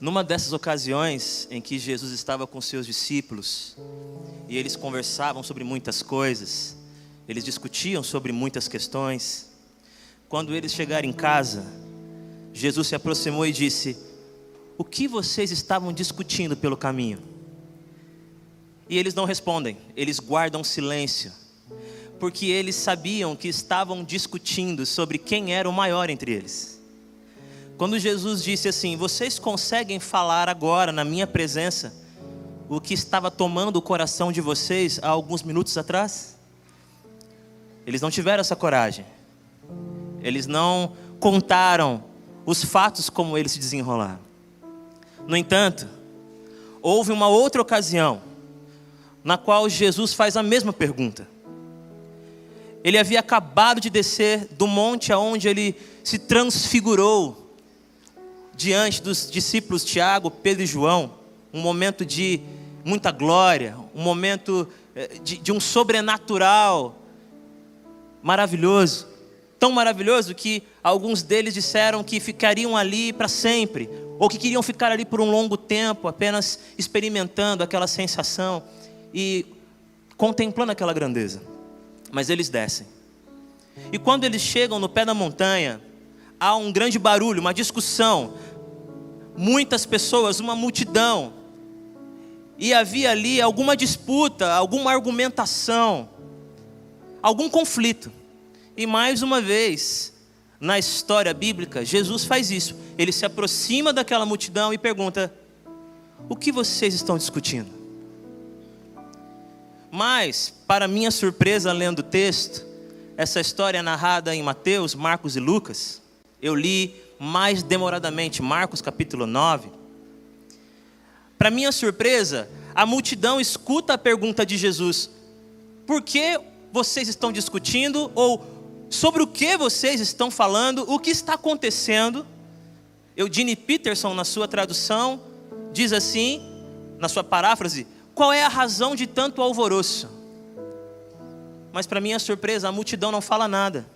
Numa dessas ocasiões em que Jesus estava com seus discípulos e eles conversavam sobre muitas coisas, eles discutiam sobre muitas questões. Quando eles chegaram em casa, Jesus se aproximou e disse: O que vocês estavam discutindo pelo caminho? E eles não respondem, eles guardam silêncio, porque eles sabiam que estavam discutindo sobre quem era o maior entre eles. Quando Jesus disse assim: Vocês conseguem falar agora, na minha presença, o que estava tomando o coração de vocês há alguns minutos atrás? Eles não tiveram essa coragem, eles não contaram os fatos como eles se desenrolaram. No entanto, houve uma outra ocasião na qual Jesus faz a mesma pergunta. Ele havia acabado de descer do monte aonde ele se transfigurou diante dos discípulos Tiago, Pedro e João, um momento de muita glória, um momento eh, de, de um sobrenatural maravilhoso, tão maravilhoso que alguns deles disseram que ficariam ali para sempre, ou que queriam ficar ali por um longo tempo, apenas experimentando aquela sensação e contemplando aquela grandeza. Mas eles descem. E quando eles chegam no pé da montanha, há um grande barulho, uma discussão. Muitas pessoas, uma multidão. E havia ali alguma disputa, alguma argumentação, algum conflito. E mais uma vez, na história bíblica, Jesus faz isso. Ele se aproxima daquela multidão e pergunta: O que vocês estão discutindo? Mas, para minha surpresa, lendo o texto, essa história é narrada em Mateus, Marcos e Lucas. Eu li mais demoradamente Marcos capítulo 9. Para minha surpresa, a multidão escuta a pergunta de Jesus: Por que vocês estão discutindo? Ou sobre o que vocês estão falando? O que está acontecendo? Eugene Peterson, na sua tradução, diz assim, na sua paráfrase: qual é a razão de tanto alvoroço? Mas, para minha surpresa, a multidão não fala nada.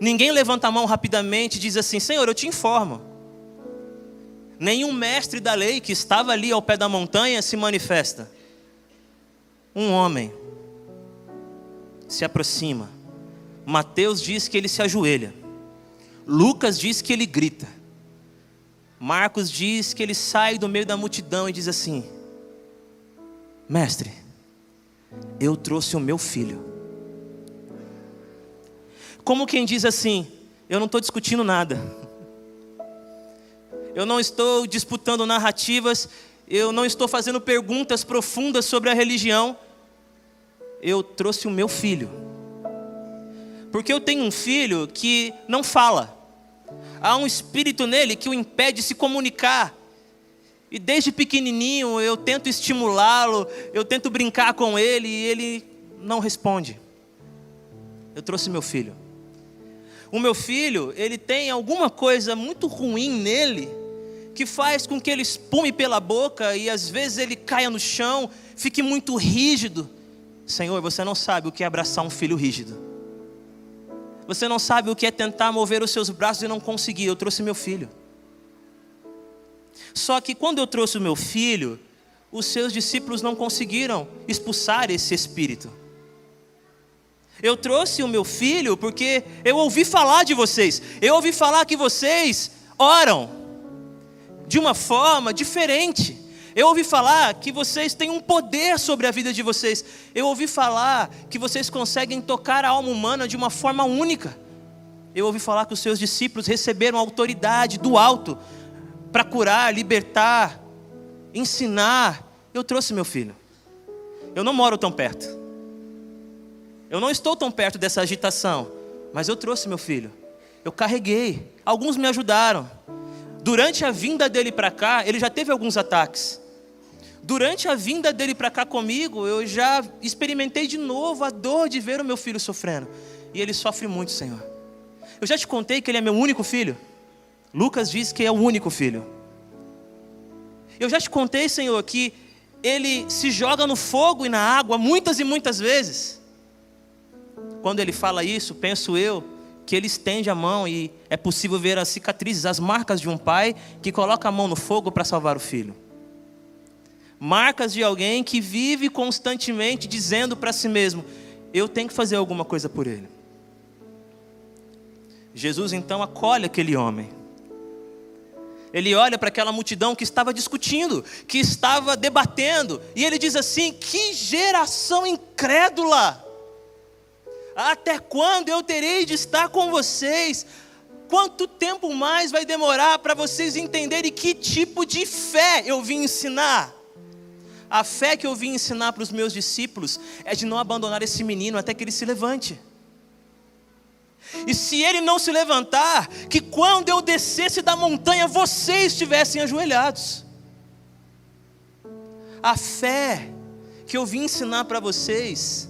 Ninguém levanta a mão rapidamente e diz assim: Senhor, eu te informo. Nenhum mestre da lei que estava ali ao pé da montanha se manifesta. Um homem se aproxima. Mateus diz que ele se ajoelha. Lucas diz que ele grita. Marcos diz que ele sai do meio da multidão e diz assim: Mestre, eu trouxe o meu filho. Como quem diz assim: Eu não estou discutindo nada. Eu não estou disputando narrativas. Eu não estou fazendo perguntas profundas sobre a religião. Eu trouxe o meu filho. Porque eu tenho um filho que não fala. Há um espírito nele que o impede de se comunicar. E desde pequenininho eu tento estimulá-lo, eu tento brincar com ele e ele não responde. Eu trouxe meu filho. O meu filho, ele tem alguma coisa muito ruim nele que faz com que ele espume pela boca e às vezes ele caia no chão, fique muito rígido. Senhor, você não sabe o que é abraçar um filho rígido. Você não sabe o que é tentar mover os seus braços e não conseguir. Eu trouxe meu filho. Só que quando eu trouxe o meu filho, os seus discípulos não conseguiram expulsar esse espírito. Eu trouxe o meu filho porque eu ouvi falar de vocês. Eu ouvi falar que vocês oram de uma forma diferente. Eu ouvi falar que vocês têm um poder sobre a vida de vocês. Eu ouvi falar que vocês conseguem tocar a alma humana de uma forma única. Eu ouvi falar que os seus discípulos receberam autoridade do alto para curar, libertar, ensinar. Eu trouxe meu filho. Eu não moro tão perto. Eu não estou tão perto dessa agitação, mas eu trouxe meu filho. Eu carreguei. Alguns me ajudaram. Durante a vinda dele para cá, ele já teve alguns ataques. Durante a vinda dele para cá comigo, eu já experimentei de novo a dor de ver o meu filho sofrendo. E ele sofre muito, Senhor. Eu já te contei que ele é meu único filho. Lucas diz que é o único filho. Eu já te contei, Senhor, que ele se joga no fogo e na água muitas e muitas vezes. Quando ele fala isso, penso eu que ele estende a mão e é possível ver as cicatrizes, as marcas de um pai que coloca a mão no fogo para salvar o filho. Marcas de alguém que vive constantemente dizendo para si mesmo: eu tenho que fazer alguma coisa por ele. Jesus então acolhe aquele homem. Ele olha para aquela multidão que estava discutindo, que estava debatendo, e ele diz assim: Que geração incrédula! Até quando eu terei de estar com vocês? Quanto tempo mais vai demorar para vocês entenderem que tipo de fé eu vim ensinar? A fé que eu vim ensinar para os meus discípulos é de não abandonar esse menino até que ele se levante. E se ele não se levantar, que quando eu descesse da montanha, vocês estivessem ajoelhados. A fé que eu vim ensinar para vocês,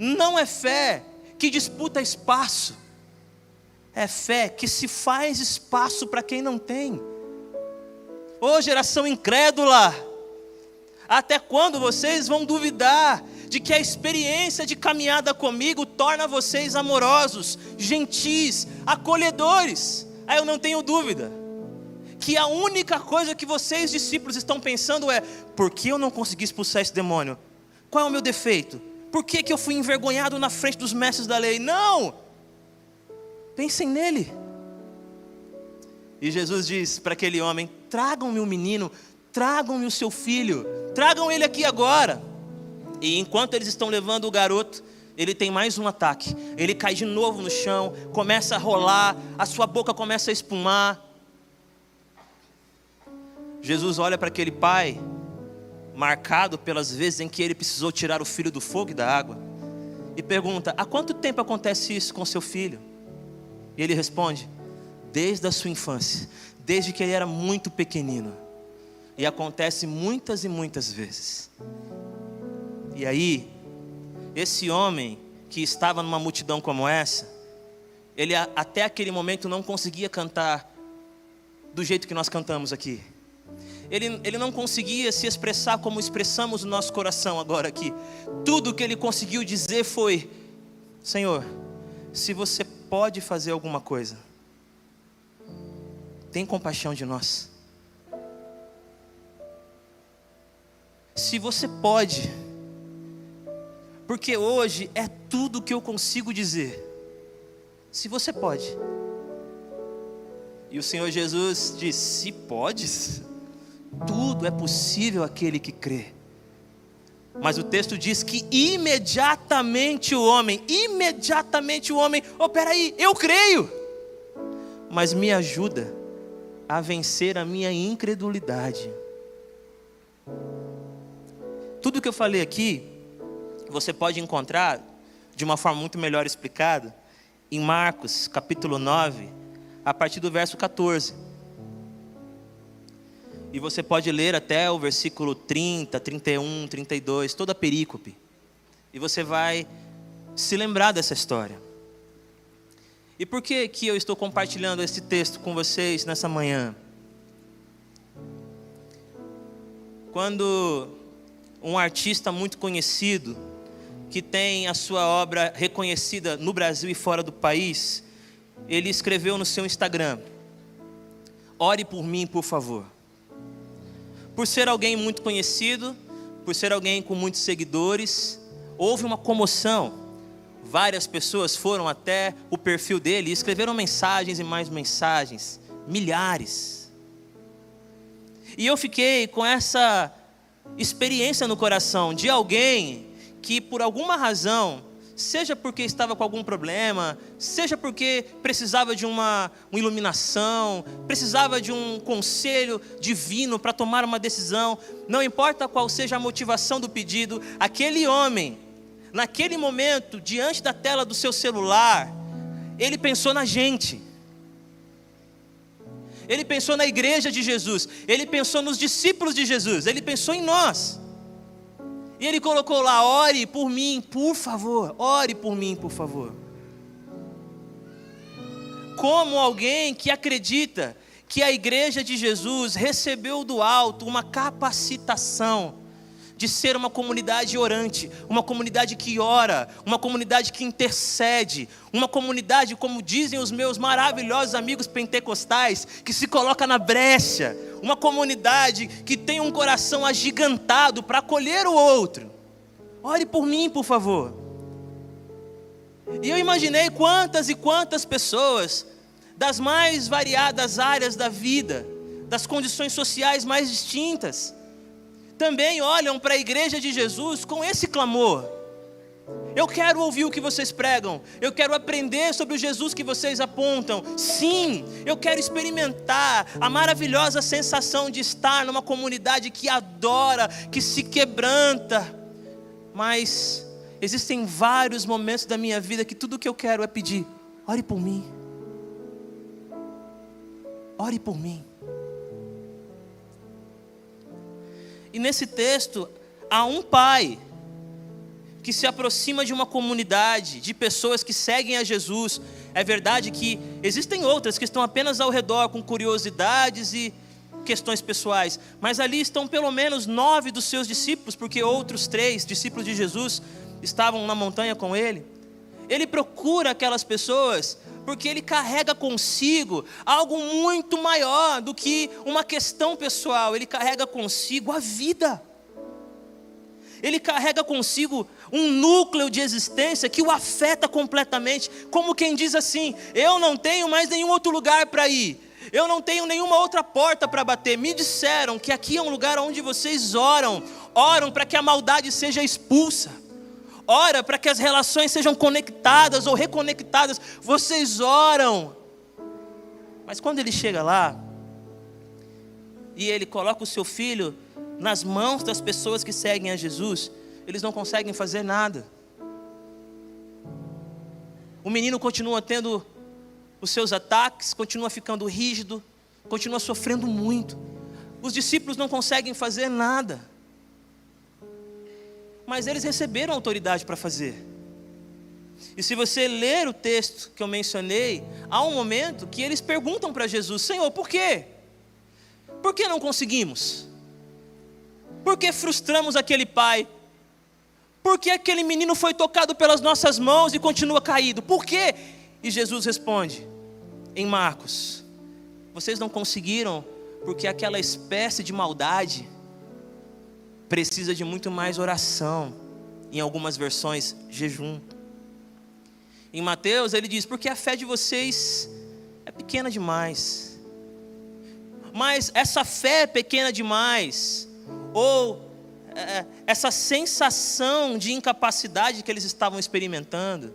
não é fé que disputa espaço, é fé que se faz espaço para quem não tem. Ô oh, geração incrédula, até quando vocês vão duvidar de que a experiência de caminhada comigo torna vocês amorosos, gentis, acolhedores? Aí eu não tenho dúvida que a única coisa que vocês discípulos estão pensando é: por que eu não consegui expulsar esse demônio? Qual é o meu defeito? Por que, que eu fui envergonhado na frente dos mestres da lei? Não! Pensem nele. E Jesus diz para aquele homem: tragam-me o menino, tragam-me o seu filho, tragam ele aqui agora. E enquanto eles estão levando o garoto, ele tem mais um ataque. Ele cai de novo no chão, começa a rolar, a sua boca começa a espumar. Jesus olha para aquele pai marcado pelas vezes em que ele precisou tirar o filho do fogo e da água, e pergunta: Há quanto tempo acontece isso com seu filho? E ele responde: Desde a sua infância, desde que ele era muito pequenino. E acontece muitas e muitas vezes. E aí, esse homem que estava numa multidão como essa, ele até aquele momento não conseguia cantar do jeito que nós cantamos aqui ele, ele não conseguia se expressar como expressamos o nosso coração agora aqui. Tudo que ele conseguiu dizer foi: Senhor, se você pode fazer alguma coisa, tem compaixão de nós. Se você pode, porque hoje é tudo que eu consigo dizer. Se você pode. E o Senhor Jesus disse: Se podes, tudo é possível aquele que crê. Mas o texto diz que imediatamente o homem, imediatamente o homem, oh peraí, eu creio, mas me ajuda a vencer a minha incredulidade. Tudo que eu falei aqui, você pode encontrar de uma forma muito melhor explicada em Marcos, capítulo 9, a partir do verso 14. E você pode ler até o versículo 30, 31, 32, toda a perícope. E você vai se lembrar dessa história. E por que, que eu estou compartilhando esse texto com vocês nessa manhã? Quando um artista muito conhecido, que tem a sua obra reconhecida no Brasil e fora do país, ele escreveu no seu Instagram: Ore por mim, por favor. Por ser alguém muito conhecido, por ser alguém com muitos seguidores, houve uma comoção. Várias pessoas foram até o perfil dele e escreveram mensagens e mais mensagens, milhares. E eu fiquei com essa experiência no coração de alguém que, por alguma razão, seja porque estava com algum problema, seja porque precisava de uma, uma iluminação, precisava de um conselho divino para tomar uma decisão, não importa qual seja a motivação do pedido, aquele homem, naquele momento, diante da tela do seu celular, ele pensou na gente. Ele pensou na igreja de Jesus, ele pensou nos discípulos de Jesus, ele pensou em nós. E ele colocou lá: ore por mim, por favor, ore por mim, por favor. Como alguém que acredita que a igreja de Jesus recebeu do alto uma capacitação de ser uma comunidade orante, uma comunidade que ora, uma comunidade que intercede, uma comunidade, como dizem os meus maravilhosos amigos pentecostais, que se coloca na brecha, uma comunidade que tem um coração agigantado para acolher o outro. Ore por mim, por favor. E eu imaginei quantas e quantas pessoas das mais variadas áreas da vida, das condições sociais mais distintas, também olham para a igreja de Jesus com esse clamor. Eu quero ouvir o que vocês pregam. Eu quero aprender sobre o Jesus que vocês apontam. Sim, eu quero experimentar a maravilhosa sensação de estar numa comunidade que adora, que se quebranta. Mas existem vários momentos da minha vida que tudo que eu quero é pedir: ore por mim. Ore por mim. E nesse texto, há um pai que se aproxima de uma comunidade, de pessoas que seguem a Jesus. É verdade que existem outras que estão apenas ao redor com curiosidades e questões pessoais, mas ali estão pelo menos nove dos seus discípulos, porque outros três discípulos de Jesus estavam na montanha com ele. Ele procura aquelas pessoas porque ele carrega consigo algo muito maior do que uma questão pessoal, ele carrega consigo a vida. Ele carrega consigo um núcleo de existência que o afeta completamente, como quem diz assim: Eu não tenho mais nenhum outro lugar para ir, eu não tenho nenhuma outra porta para bater. Me disseram que aqui é um lugar onde vocês oram, oram para que a maldade seja expulsa ora para que as relações sejam conectadas ou reconectadas. Vocês oram. Mas quando ele chega lá, e ele coloca o seu filho nas mãos das pessoas que seguem a Jesus, eles não conseguem fazer nada. O menino continua tendo os seus ataques, continua ficando rígido, continua sofrendo muito. Os discípulos não conseguem fazer nada mas eles receberam autoridade para fazer. E se você ler o texto que eu mencionei, há um momento que eles perguntam para Jesus: Senhor, por quê? Por que não conseguimos? Por que frustramos aquele pai? Por que aquele menino foi tocado pelas nossas mãos e continua caído? Por quê? E Jesus responde em Marcos: Vocês não conseguiram porque aquela espécie de maldade precisa de muito mais oração. Em algumas versões, jejum. Em Mateus, ele diz: Porque a fé de vocês é pequena demais. Mas essa fé é pequena demais, ou é, essa sensação de incapacidade que eles estavam experimentando,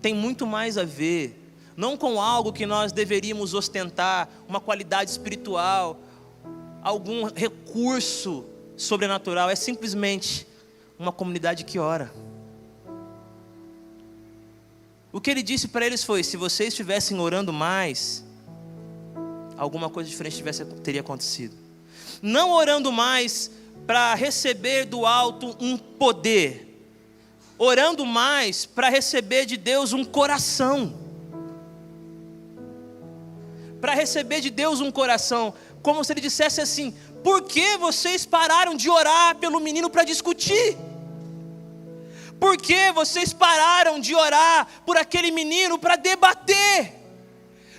tem muito mais a ver, não com algo que nós deveríamos ostentar, uma qualidade espiritual, algum recurso sobrenatural, é simplesmente uma comunidade que ora. O que ele disse para eles foi: se vocês estivessem orando mais, alguma coisa diferente tivesse, teria acontecido. Não orando mais para receber do alto um poder, orando mais para receber de Deus um coração. Para receber de Deus um coração, como se ele dissesse assim: por que vocês pararam de orar pelo menino para discutir? Por que vocês pararam de orar por aquele menino para debater?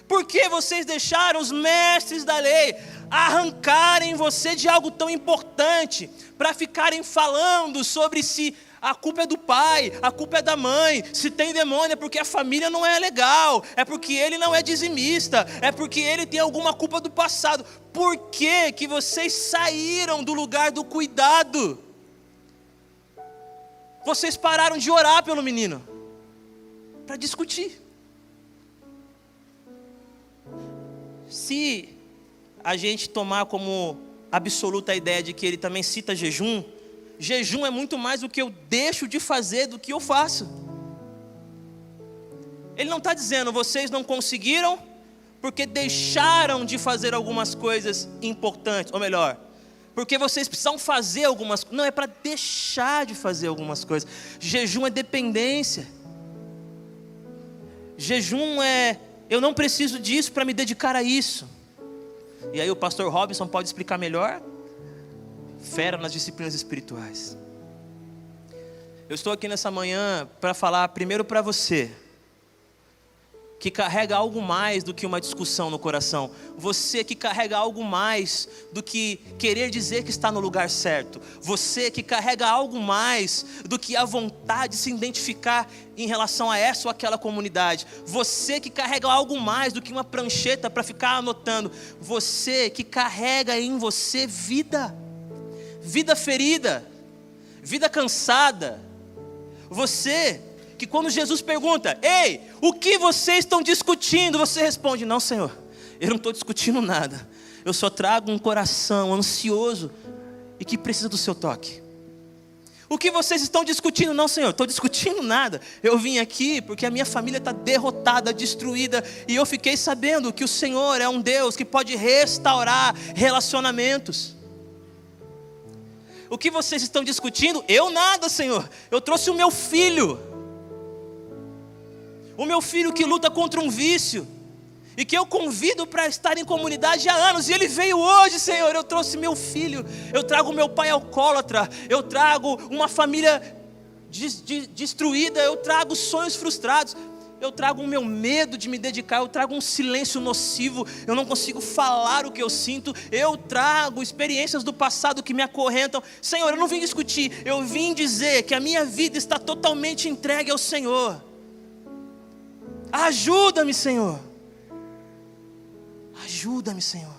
Por que vocês deixaram os mestres da lei arrancarem você de algo tão importante para ficarem falando sobre se a culpa é do pai, a culpa é da mãe. Se tem demônio é porque a família não é legal, é porque ele não é dizimista, é porque ele tem alguma culpa do passado. Por que que vocês saíram do lugar do cuidado? Vocês pararam de orar pelo menino para discutir. Se a gente tomar como absoluta a ideia de que ele também cita jejum, jejum é muito mais o que eu deixo de fazer do que eu faço. Ele não está dizendo, vocês não conseguiram porque deixaram de fazer algumas coisas importantes, ou melhor, porque vocês precisam fazer algumas coisas. Não, é para deixar de fazer algumas coisas. Jejum é dependência. Jejum é, eu não preciso disso para me dedicar a isso. E aí o pastor Robinson pode explicar melhor. fera nas disciplinas espirituais. Eu estou aqui nessa manhã para falar primeiro para você, que carrega algo mais do que uma discussão no coração. Você que carrega algo mais do que querer dizer que está no lugar certo. Você que carrega algo mais do que a vontade de se identificar em relação a essa ou aquela comunidade. Você que carrega algo mais do que uma prancheta para ficar anotando. Você que carrega em você vida. Vida ferida, vida cansada. Você que quando Jesus pergunta: Ei, o que vocês estão discutindo? Você responde: Não, Senhor, eu não estou discutindo nada. Eu só trago um coração ansioso e que precisa do seu toque. O que vocês estão discutindo? Não, Senhor, estou discutindo nada. Eu vim aqui porque a minha família está derrotada, destruída, e eu fiquei sabendo que o Senhor é um Deus que pode restaurar relacionamentos. O que vocês estão discutindo? Eu nada, Senhor. Eu trouxe o meu filho o meu filho que luta contra um vício, e que eu convido para estar em comunidade há anos, e ele veio hoje, Senhor. Eu trouxe meu filho, eu trago meu pai alcoólatra, eu trago uma família destruída, eu trago sonhos frustrados, eu trago o meu medo de me dedicar, eu trago um silêncio nocivo, eu não consigo falar o que eu sinto, eu trago experiências do passado que me acorrentam. Senhor, eu não vim discutir, eu vim dizer que a minha vida está totalmente entregue ao Senhor. Ajuda-me, Senhor. Ajuda-me, Senhor.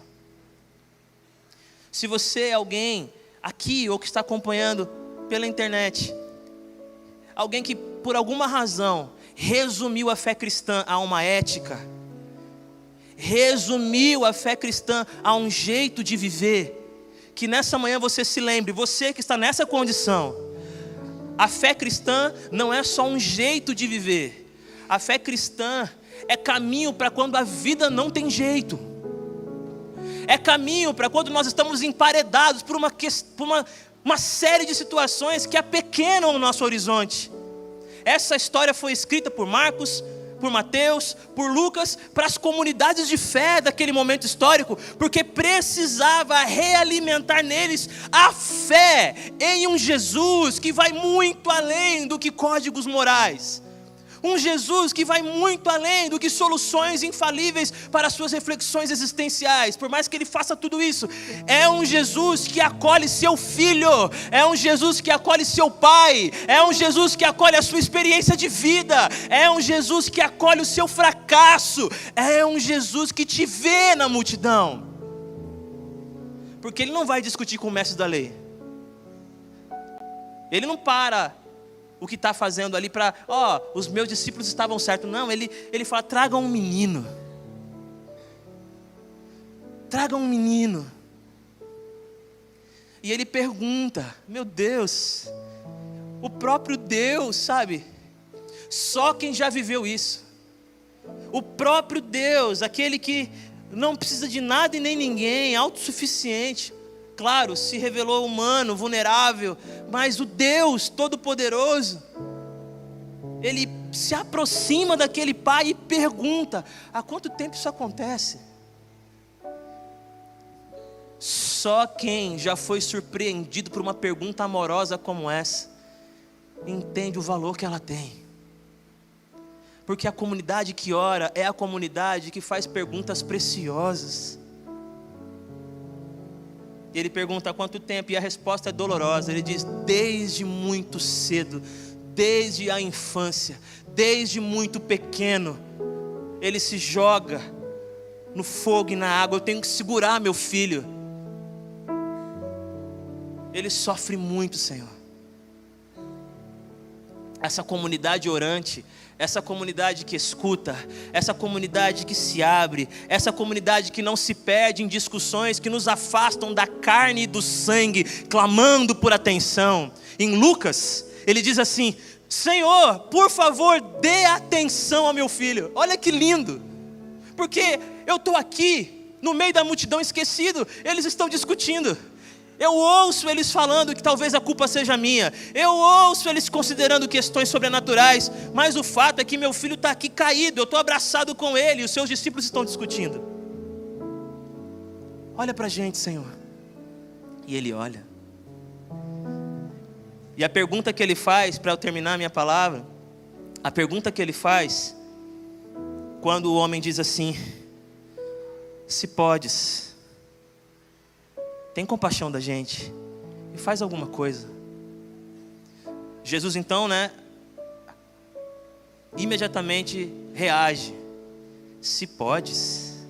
Se você é alguém aqui ou que está acompanhando pela internet, alguém que por alguma razão resumiu a fé cristã a uma ética, resumiu a fé cristã a um jeito de viver, que nessa manhã você se lembre, você que está nessa condição, a fé cristã não é só um jeito de viver, a fé cristã é caminho para quando a vida não tem jeito. É caminho para quando nós estamos emparedados por uma, por uma, uma série de situações que apequenam o nosso horizonte. Essa história foi escrita por Marcos, por Mateus, por Lucas, para as comunidades de fé daquele momento histórico, porque precisava realimentar neles a fé em um Jesus que vai muito além do que códigos morais um Jesus que vai muito além do que soluções infalíveis para as suas reflexões existenciais. Por mais que ele faça tudo isso, é um Jesus que acolhe seu filho, é um Jesus que acolhe seu pai, é um Jesus que acolhe a sua experiência de vida, é um Jesus que acolhe o seu fracasso, é um Jesus que te vê na multidão. Porque ele não vai discutir com o mestre da lei. Ele não para o que está fazendo ali para, ó, oh, os meus discípulos estavam certos. Não, ele, ele fala: traga um menino. Traga um menino. E ele pergunta: meu Deus, o próprio Deus, sabe? Só quem já viveu isso. O próprio Deus, aquele que não precisa de nada e nem ninguém, autossuficiente claro, se revelou humano, vulnerável, mas o Deus Todo-Poderoso, ele se aproxima daquele pai e pergunta: há quanto tempo isso acontece? Só quem já foi surpreendido por uma pergunta amorosa como essa, entende o valor que ela tem. Porque a comunidade que ora é a comunidade que faz perguntas preciosas. E ele pergunta há quanto tempo, e a resposta é dolorosa. Ele diz: desde muito cedo, desde a infância, desde muito pequeno, ele se joga no fogo e na água. Eu tenho que segurar meu filho. Ele sofre muito, Senhor. Essa comunidade orante essa comunidade que escuta, essa comunidade que se abre, essa comunidade que não se perde em discussões que nos afastam da carne e do sangue, clamando por atenção. Em Lucas, ele diz assim: Senhor, por favor, dê atenção ao meu filho. Olha que lindo, porque eu estou aqui, no meio da multidão esquecido, eles estão discutindo. Eu ouço eles falando que talvez a culpa seja minha. Eu ouço eles considerando questões sobrenaturais. Mas o fato é que meu filho está aqui caído. Eu estou abraçado com ele. E os seus discípulos estão discutindo. Olha para a gente, Senhor. E ele olha. E a pergunta que ele faz, para eu terminar a minha palavra, a pergunta que ele faz, quando o homem diz assim: Se podes, tem compaixão da gente e faz alguma coisa. Jesus então, né, imediatamente reage. Se podes.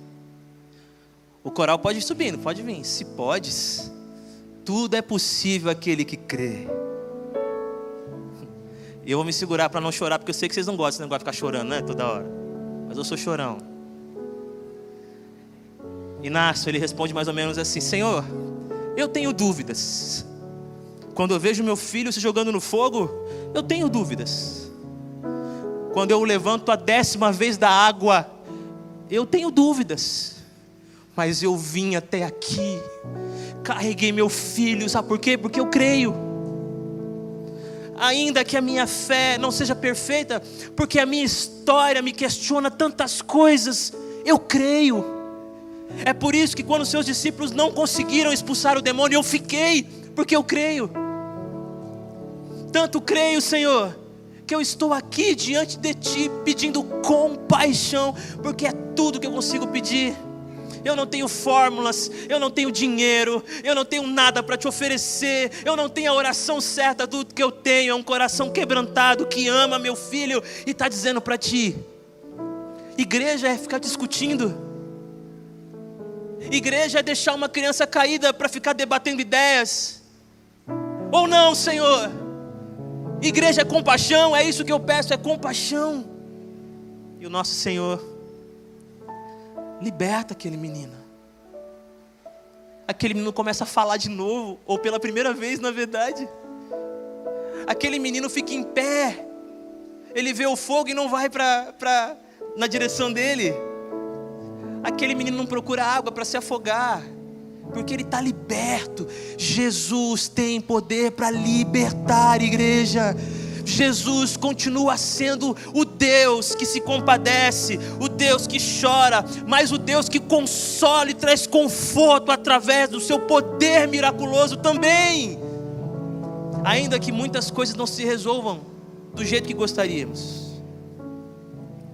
O coral pode ir subindo, pode vir. Se podes, tudo é possível aquele que crê. E eu vou me segurar para não chorar, porque eu sei que vocês não gostam desse negócio de ficar chorando, né? Toda hora. Mas eu sou chorão. Inácio, ele responde mais ou menos assim: Senhor, eu tenho dúvidas. Quando eu vejo meu filho se jogando no fogo, eu tenho dúvidas. Quando eu o levanto a décima vez da água, eu tenho dúvidas. Mas eu vim até aqui, carreguei meu filho, sabe por quê? Porque eu creio. Ainda que a minha fé não seja perfeita, porque a minha história me questiona tantas coisas, eu creio. É por isso que quando seus discípulos não conseguiram expulsar o demônio, eu fiquei, porque eu creio. Tanto creio, Senhor, que eu estou aqui diante de Ti pedindo compaixão, porque é tudo que eu consigo pedir. Eu não tenho fórmulas, eu não tenho dinheiro, eu não tenho nada para te oferecer, eu não tenho a oração certa, tudo que eu tenho é um coração quebrantado que ama meu filho e está dizendo para ti: igreja é ficar discutindo, igreja é deixar uma criança caída para ficar debatendo ideias, ou não, Senhor? Igreja é compaixão, é isso que eu peço, é compaixão. E o nosso Senhor liberta aquele menino. Aquele menino começa a falar de novo, ou pela primeira vez, na verdade. Aquele menino fica em pé. Ele vê o fogo e não vai para na direção dele. Aquele menino não procura água para se afogar porque ele está liberto. Jesus tem poder para libertar, igreja. Jesus continua sendo o Deus que se compadece, o Deus que chora, mas o Deus que consola e traz conforto através do seu poder miraculoso também. Ainda que muitas coisas não se resolvam do jeito que gostaríamos.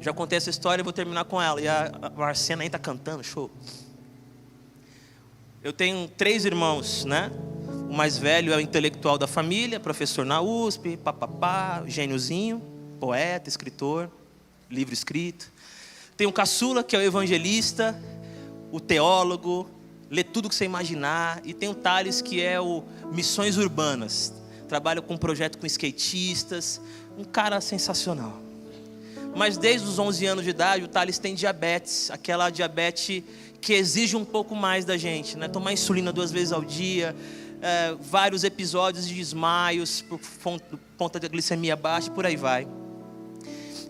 Já contei essa história, vou terminar com ela. E a Marcena aí está cantando, show. Eu tenho três irmãos, né? O mais velho é o intelectual da família, professor na USP, papapá, gêniozinho, poeta, escritor, livro escrito. Tem o caçula, que é o evangelista, o teólogo, lê tudo que você imaginar. E tem o Thales, que é o Missões Urbanas, trabalha com um projeto com skatistas, um cara sensacional. Mas desde os 11 anos de idade, o Thales tem diabetes, aquela diabetes que exige um pouco mais da gente, né? Tomar insulina duas vezes ao dia, é, vários episódios de desmaios por conta da glicemia baixa, por aí vai.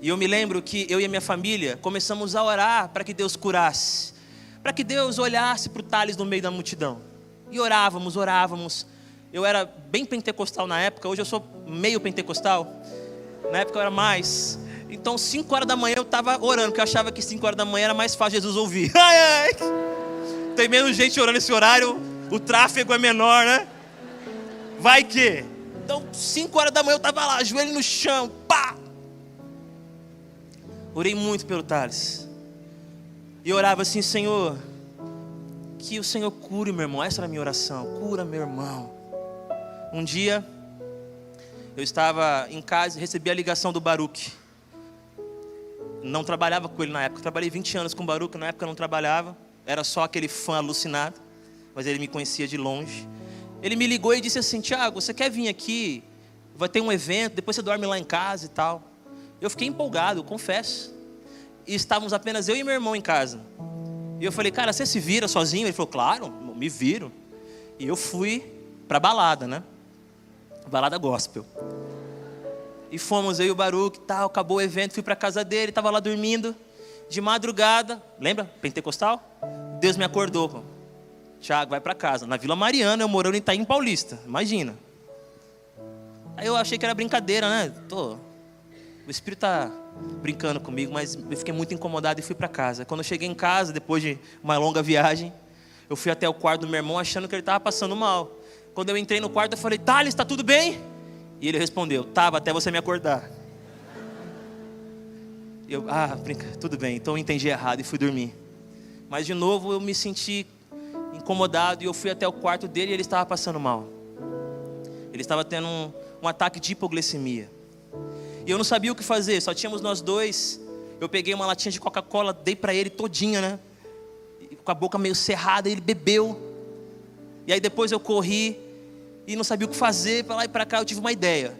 E eu me lembro que eu e a minha família começamos a orar para que Deus curasse, para que Deus olhasse para o Thales no meio da multidão. E orávamos, orávamos. Eu era bem pentecostal na época, hoje eu sou meio pentecostal. Na época eu era mais. Então, 5 horas da manhã eu estava orando, porque eu achava que 5 horas da manhã era mais fácil Jesus ouvir. Ai, ai. Tem menos gente orando nesse horário, o tráfego é menor, né? Vai que. Então, 5 horas da manhã eu estava lá, joelho no chão, pá! Orei muito pelo Thales. E orava assim, Senhor, que o Senhor cure meu irmão. Essa era a minha oração, cura meu irmão. Um dia, eu estava em casa e recebi a ligação do Baruque não trabalhava com ele na época. Eu trabalhei 20 anos com o Baruch, na época eu não trabalhava. Era só aquele fã alucinado, mas ele me conhecia de longe. Ele me ligou e disse assim: Tiago, você quer vir aqui? Vai ter um evento, depois você dorme lá em casa e tal. Eu fiquei empolgado, confesso. E estávamos apenas eu e meu irmão em casa. E eu falei, cara, você se vira sozinho? Ele falou, claro, me viro. E eu fui para balada, né? Balada gospel. E fomos eu e o Baruque, tal, acabou o evento, fui para casa dele, estava lá dormindo. De madrugada, lembra? Pentecostal? Deus me acordou. Tiago, vai para casa. Na Vila Mariana, eu morando em Itaim Paulista. Imagina. Aí eu achei que era brincadeira, né? Tô. O Espírito tá brincando comigo, mas eu fiquei muito incomodado e fui para casa. Quando eu cheguei em casa, depois de uma longa viagem, eu fui até o quarto do meu irmão achando que ele estava passando mal. Quando eu entrei no quarto, eu falei, Thales, está tudo bem? E ele respondeu: Tava até você me acordar. Eu, ah, brinca, tudo bem, então eu entendi errado e fui dormir. Mas de novo eu me senti incomodado e eu fui até o quarto dele e ele estava passando mal. Ele estava tendo um, um ataque de hipoglicemia. E eu não sabia o que fazer, só tínhamos nós dois. Eu peguei uma latinha de Coca-Cola, dei para ele todinha, né? Com a boca meio cerrada, ele bebeu. E aí depois eu corri e não sabia o que fazer, para lá e para cá eu tive uma ideia.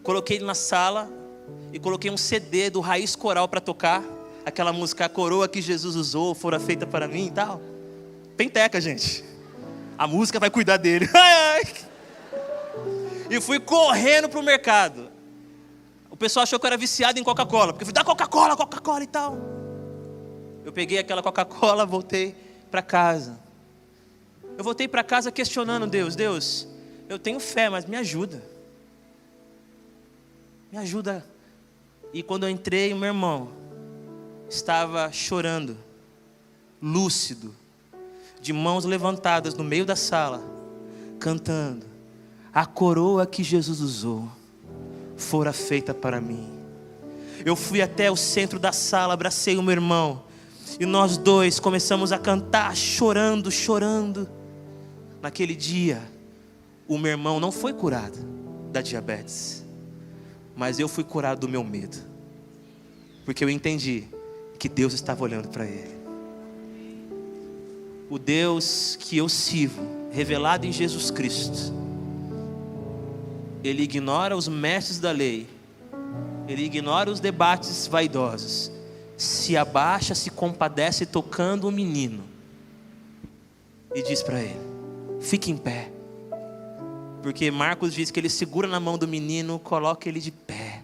Coloquei ele na sala e coloquei um CD do Raiz Coral para tocar, aquela música A Coroa que Jesus usou, fora feita para mim e tal. Penteca, gente. A música vai cuidar dele. e fui correndo pro mercado. O pessoal achou que eu era viciado em Coca-Cola, porque eu fui dar Coca-Cola, Coca-Cola e tal. Eu peguei aquela Coca-Cola, voltei para casa. Eu voltei para casa questionando Deus: Deus, eu tenho fé, mas me ajuda. Me ajuda. E quando eu entrei, meu irmão estava chorando, lúcido, de mãos levantadas no meio da sala, cantando: A coroa que Jesus usou fora feita para mim. Eu fui até o centro da sala, abracei o meu irmão, e nós dois começamos a cantar, chorando, chorando. Naquele dia, o meu irmão não foi curado da diabetes, mas eu fui curado do meu medo, porque eu entendi que Deus estava olhando para ele. O Deus que eu sirvo, revelado em Jesus Cristo, ele ignora os mestres da lei, ele ignora os debates vaidosos, se abaixa, se compadece tocando o menino e diz para ele: Fique em pé. Porque Marcos diz que ele segura na mão do menino, coloca ele de pé.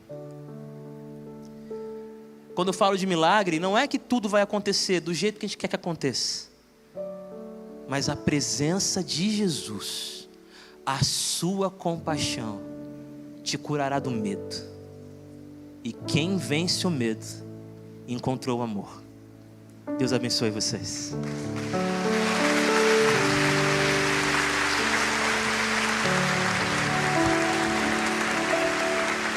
Quando eu falo de milagre, não é que tudo vai acontecer do jeito que a gente quer que aconteça, mas a presença de Jesus, a sua compaixão, te curará do medo. E quem vence o medo, encontrou o amor. Deus abençoe vocês.